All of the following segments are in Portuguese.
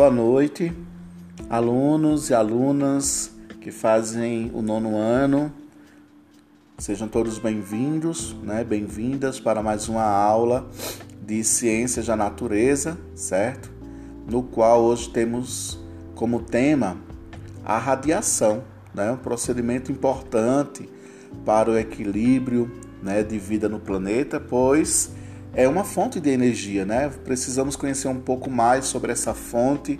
Boa noite, alunos e alunas que fazem o nono ano. Sejam todos bem-vindos, né? Bem-vindas para mais uma aula de Ciências da Natureza, certo? No qual hoje temos como tema a radiação, né? Um procedimento importante para o equilíbrio, né, de vida no planeta, pois é uma fonte de energia, né? Precisamos conhecer um pouco mais sobre essa fonte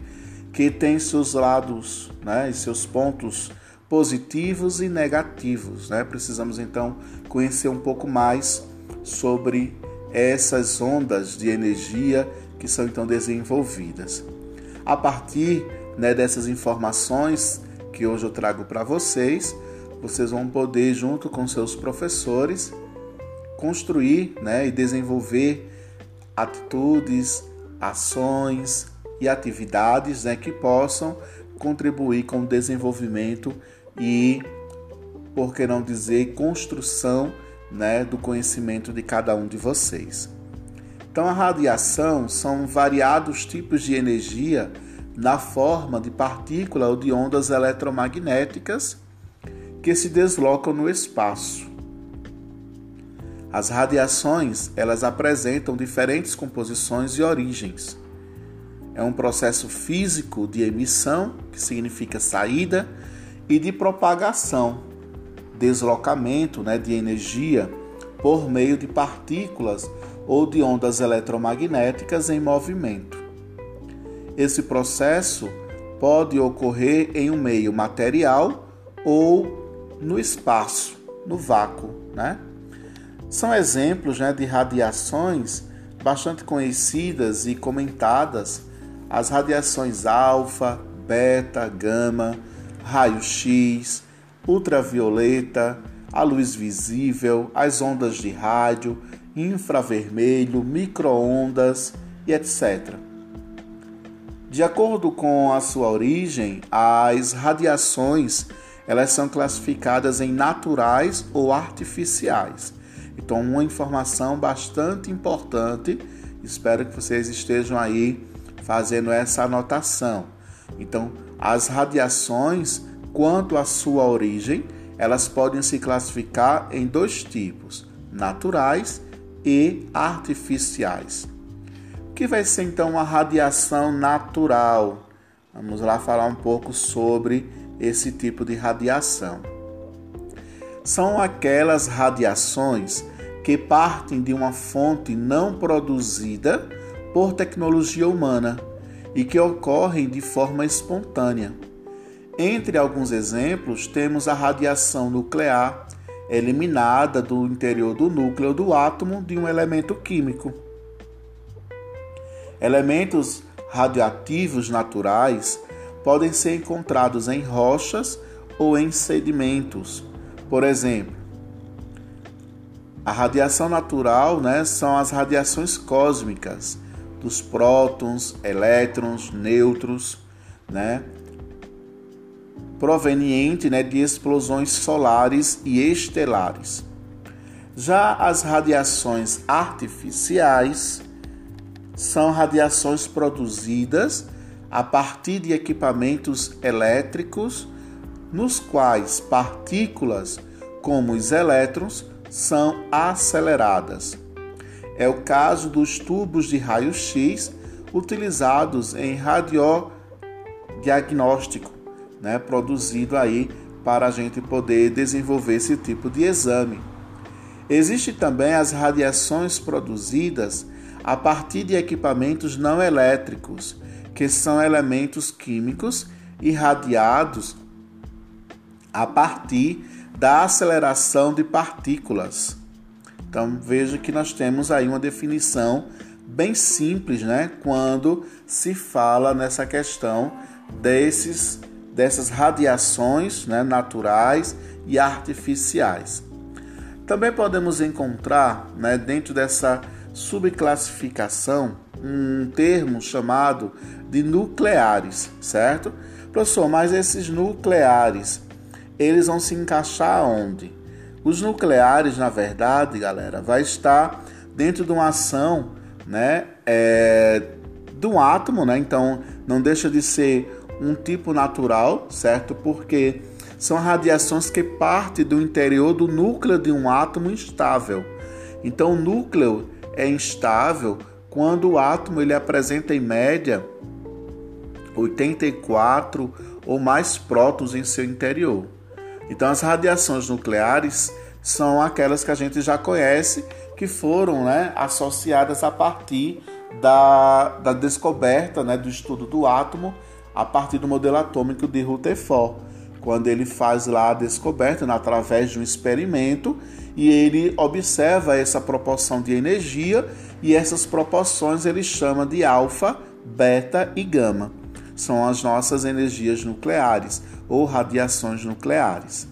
que tem seus lados, né, e seus pontos positivos e negativos, né? Precisamos então conhecer um pouco mais sobre essas ondas de energia que são então desenvolvidas. A partir né, dessas informações que hoje eu trago para vocês, vocês vão poder, junto com seus professores, construir né, e desenvolver atitudes, ações e atividades né, que possam contribuir com o desenvolvimento e, por que não dizer, construção né, do conhecimento de cada um de vocês. Então, a radiação são variados tipos de energia na forma de partícula ou de ondas eletromagnéticas que se deslocam no espaço. As radiações, elas apresentam diferentes composições e origens. É um processo físico de emissão, que significa saída, e de propagação, deslocamento né, de energia por meio de partículas ou de ondas eletromagnéticas em movimento. Esse processo pode ocorrer em um meio material ou no espaço, no vácuo, né? São exemplos né, de radiações bastante conhecidas e comentadas as radiações alfa, beta, gama, raio-x, ultravioleta, a luz visível, as ondas de rádio, infravermelho, microondas e etc. De acordo com a sua origem, as radiações elas são classificadas em naturais ou artificiais. Então, uma informação bastante importante. Espero que vocês estejam aí fazendo essa anotação. Então, as radiações, quanto à sua origem, elas podem se classificar em dois tipos: naturais e artificiais. O que vai ser então a radiação natural? Vamos lá falar um pouco sobre esse tipo de radiação. São aquelas radiações que partem de uma fonte não produzida por tecnologia humana e que ocorrem de forma espontânea. Entre alguns exemplos, temos a radiação nuclear, eliminada do interior do núcleo do átomo de um elemento químico. Elementos radioativos naturais podem ser encontrados em rochas ou em sedimentos. Por exemplo, a radiação natural né, são as radiações cósmicas dos prótons, elétrons, nêutrons, né, proveniente né, de explosões solares e estelares. Já as radiações artificiais são radiações produzidas a partir de equipamentos elétricos nos quais partículas como os elétrons são aceleradas. É o caso dos tubos de raio-x utilizados em radiodiagnóstico, né, produzido aí para a gente poder desenvolver esse tipo de exame. Existem também as radiações produzidas a partir de equipamentos não elétricos, que são elementos químicos irradiados a partir da aceleração de partículas. Então veja que nós temos aí uma definição bem simples, né, quando se fala nessa questão desses dessas radiações, né, naturais e artificiais. Também podemos encontrar, né, dentro dessa subclassificação, um termo chamado de nucleares, certo? Professor, mas esses nucleares eles vão se encaixar onde? Os nucleares, na verdade, galera, vai estar dentro de uma ação né, é, do átomo, né? Então não deixa de ser um tipo natural, certo? Porque são radiações que partem do interior do núcleo de um átomo instável. Então o núcleo é instável quando o átomo ele apresenta em média 84 ou mais prótons em seu interior. Então as radiações nucleares são aquelas que a gente já conhece que foram né, associadas a partir da, da descoberta né, do estudo do átomo a partir do modelo atômico de Rutherford, quando ele faz lá a descoberta né, através de um experimento e ele observa essa proporção de energia e essas proporções ele chama de alfa, beta e gama. São as nossas energias nucleares ou radiações nucleares.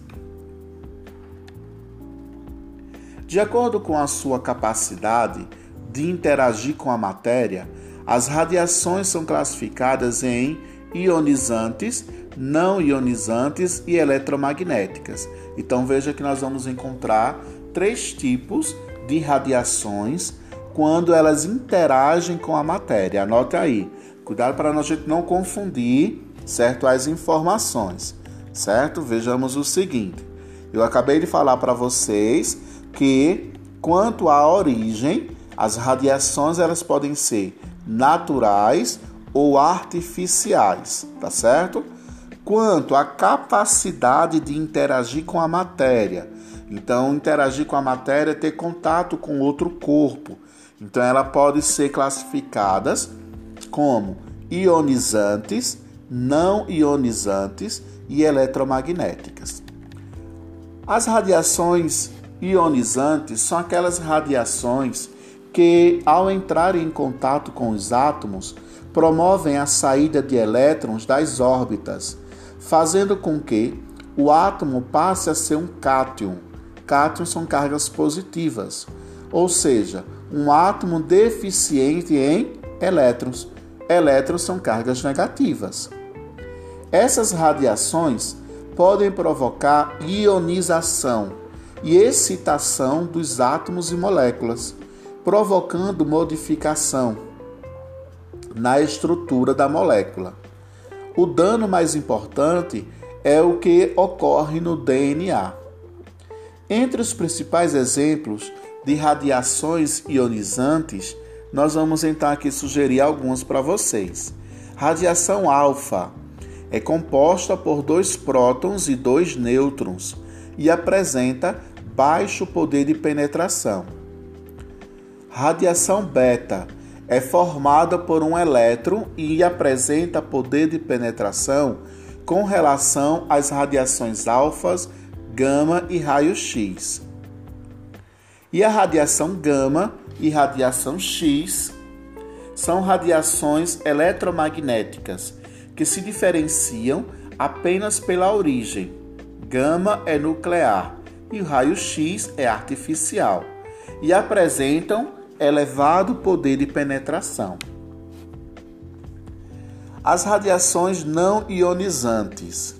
De acordo com a sua capacidade de interagir com a matéria, as radiações são classificadas em ionizantes, não ionizantes e eletromagnéticas. Então veja que nós vamos encontrar três tipos de radiações quando elas interagem com a matéria. Anote aí. Cuidado para a gente não confundir, certo, as informações, certo? Vejamos o seguinte. Eu acabei de falar para vocês que quanto à origem, as radiações elas podem ser naturais ou artificiais, tá certo? Quanto à capacidade de interagir com a matéria. Então, interagir com a matéria é ter contato com outro corpo. Então, ela pode ser classificadas como ionizantes, não ionizantes e eletromagnéticas. As radiações ionizantes são aquelas radiações que, ao entrar em contato com os átomos, promovem a saída de elétrons das órbitas, fazendo com que o átomo passe a ser um cátion. Cátions são cargas positivas, ou seja, um átomo deficiente em elétrons. Elétrons são cargas negativas. Essas radiações podem provocar ionização e excitação dos átomos e moléculas, provocando modificação na estrutura da molécula. O dano mais importante é o que ocorre no DNA. Entre os principais exemplos de radiações ionizantes, nós vamos então aqui sugerir alguns para vocês. Radiação alfa é composta por dois prótons e dois nêutrons e apresenta baixo poder de penetração. Radiação beta é formada por um elétron e apresenta poder de penetração com relação às radiações alfas, gama e raio-x. E a radiação gama e radiação X são radiações eletromagnéticas que se diferenciam apenas pela origem. Gama é nuclear e o raio-x é artificial e apresentam elevado poder de penetração. As radiações não ionizantes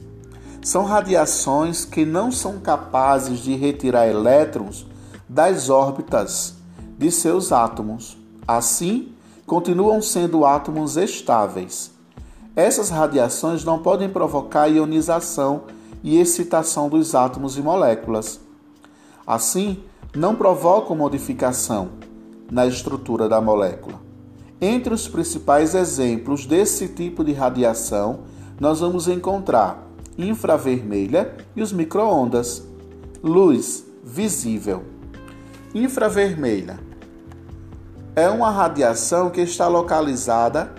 são radiações que não são capazes de retirar elétrons das órbitas de seus átomos. Assim, continuam sendo átomos estáveis. Essas radiações não podem provocar ionização e excitação dos átomos e moléculas. Assim, não provocam modificação, na estrutura da molécula. Entre os principais exemplos desse tipo de radiação, nós vamos encontrar infravermelha e os microondas. Luz visível. Infravermelha é uma radiação que está localizada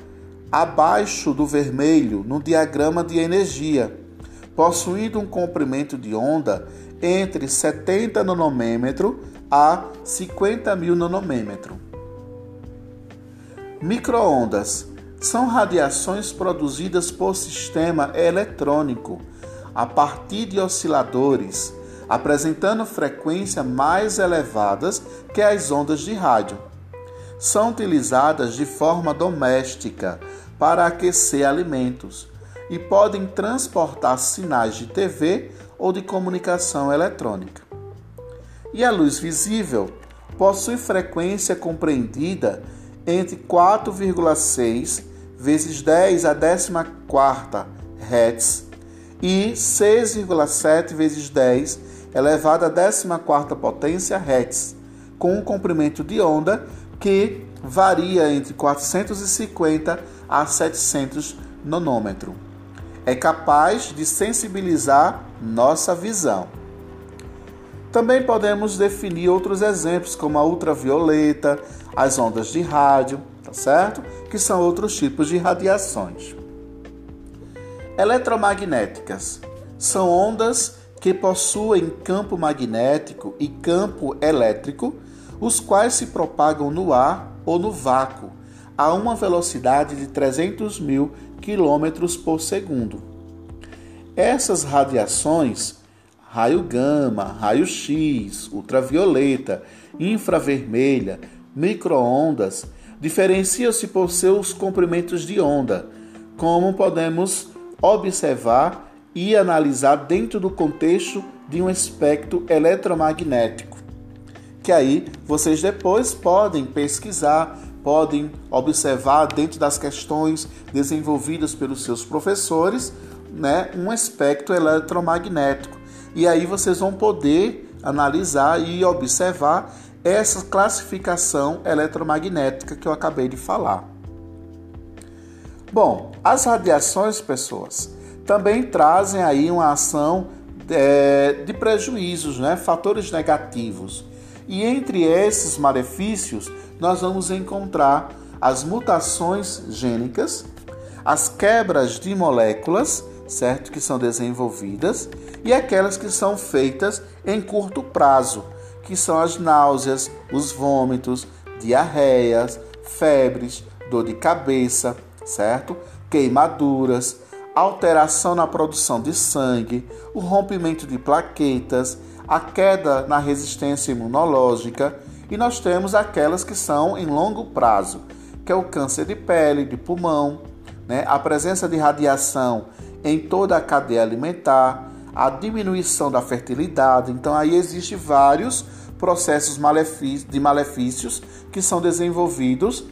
abaixo do vermelho no diagrama de energia, possuindo um comprimento de onda entre 70 nanômetro a 50 mil nanômetro. Microondas são radiações produzidas por sistema eletrônico a partir de osciladores, apresentando frequências mais elevadas que as ondas de rádio. São utilizadas de forma doméstica para aquecer alimentos e podem transportar sinais de TV ou de comunicação eletrônica. E a luz visível possui frequência compreendida entre 4,6 vezes 10 a 14 Hz e 6,7 vezes 10 elevado à 14 potência Hz, com um comprimento de onda que varia entre 450 a 700 nanômetro. É capaz de sensibilizar nossa visão. Também podemos definir outros exemplos, como a ultravioleta, as ondas de rádio, tá certo? Que são outros tipos de radiações. Eletromagnéticas são ondas que possuem campo magnético e campo elétrico, os quais se propagam no ar ou no vácuo a uma velocidade de 300 mil quilômetros por segundo. Essas radiações, raio gama, raio X, ultravioleta, infravermelha, microondas, diferenciam-se por seus comprimentos de onda, como podemos observar e analisar dentro do contexto de um espectro eletromagnético. Que aí vocês depois podem pesquisar, podem observar dentro das questões desenvolvidas pelos seus professores, né, um espectro eletromagnético. E aí vocês vão poder analisar e observar essa classificação eletromagnética que eu acabei de falar. Bom, as radiações, pessoas, também trazem aí uma ação é, de prejuízos, né? fatores negativos. E entre esses malefícios, nós vamos encontrar as mutações gênicas, as quebras de moléculas, certo, que são desenvolvidas, e aquelas que são feitas em curto prazo, que são as náuseas, os vômitos, diarreias, febres, dor de cabeça, certo? Queimaduras, alteração na produção de sangue, o rompimento de plaquetas, a queda na resistência imunológica e nós temos aquelas que são em longo prazo, que é o câncer de pele, de pulmão, né? a presença de radiação em toda a cadeia alimentar, a diminuição da fertilidade. Então aí existe vários processos de malefícios que são desenvolvidos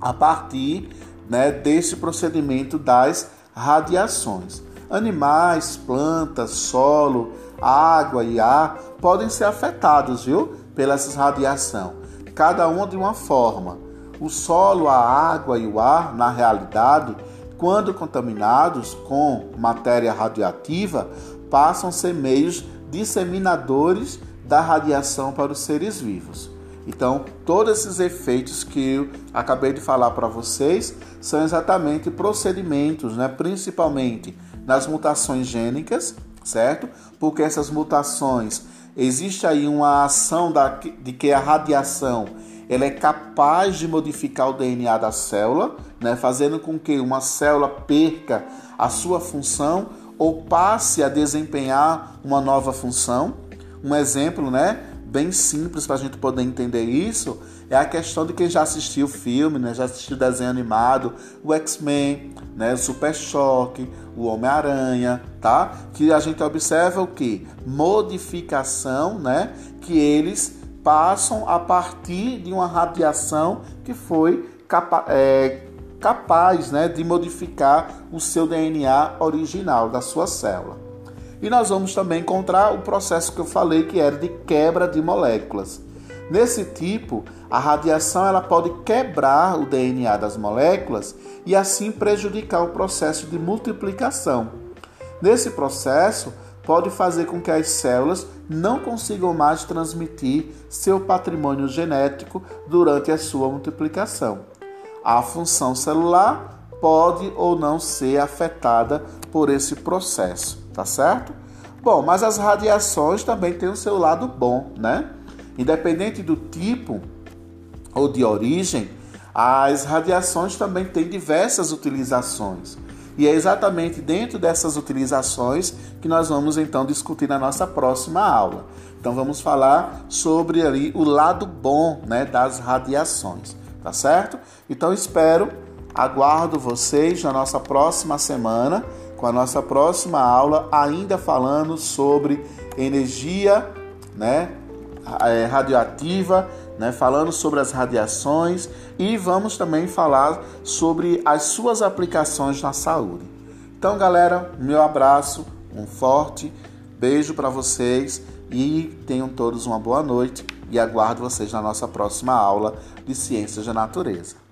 a partir né, desse procedimento das radiações. Animais, plantas, solo, água e ar podem ser afetados, viu, pela radiação, cada uma de uma forma. O solo, a água e o ar, na realidade, quando contaminados com matéria radioativa, passam a ser meios disseminadores da radiação para os seres vivos. Então, todos esses efeitos que eu acabei de falar para vocês são exatamente procedimentos, né? principalmente nas mutações gênicas, certo? Porque essas mutações, existe aí uma ação da, de que a radiação ela é capaz de modificar o DNA da célula, né? fazendo com que uma célula perca a sua função ou passe a desempenhar uma nova função. Um exemplo, né? Bem simples para a gente poder entender isso é a questão de quem já assistiu o filme, né? já assistiu desenho animado, o X-Men, né? o Super Choque, o Homem-Aranha, tá? Que a gente observa o que? Modificação, né? Que eles passam a partir de uma radiação que foi capa é, capaz né, de modificar o seu DNA original da sua célula. E nós vamos também encontrar o processo que eu falei que era de quebra de moléculas. Nesse tipo, a radiação ela pode quebrar o DNA das moléculas e assim prejudicar o processo de multiplicação. Nesse processo, pode fazer com que as células não consigam mais transmitir seu patrimônio genético durante a sua multiplicação. A função celular pode ou não ser afetada por esse processo tá certo? Bom, mas as radiações também têm o seu lado bom, né? Independente do tipo ou de origem, as radiações também têm diversas utilizações. E é exatamente dentro dessas utilizações que nós vamos então discutir na nossa próxima aula. Então vamos falar sobre ali o lado bom, né, das radiações, tá certo? Então espero, aguardo vocês na nossa próxima semana com a nossa próxima aula, ainda falando sobre energia né, é, radioativa né, falando sobre as radiações e vamos também falar sobre as suas aplicações na saúde. Então, galera, meu abraço, um forte beijo para vocês e tenham todos uma boa noite e aguardo vocês na nossa próxima aula de Ciências da Natureza.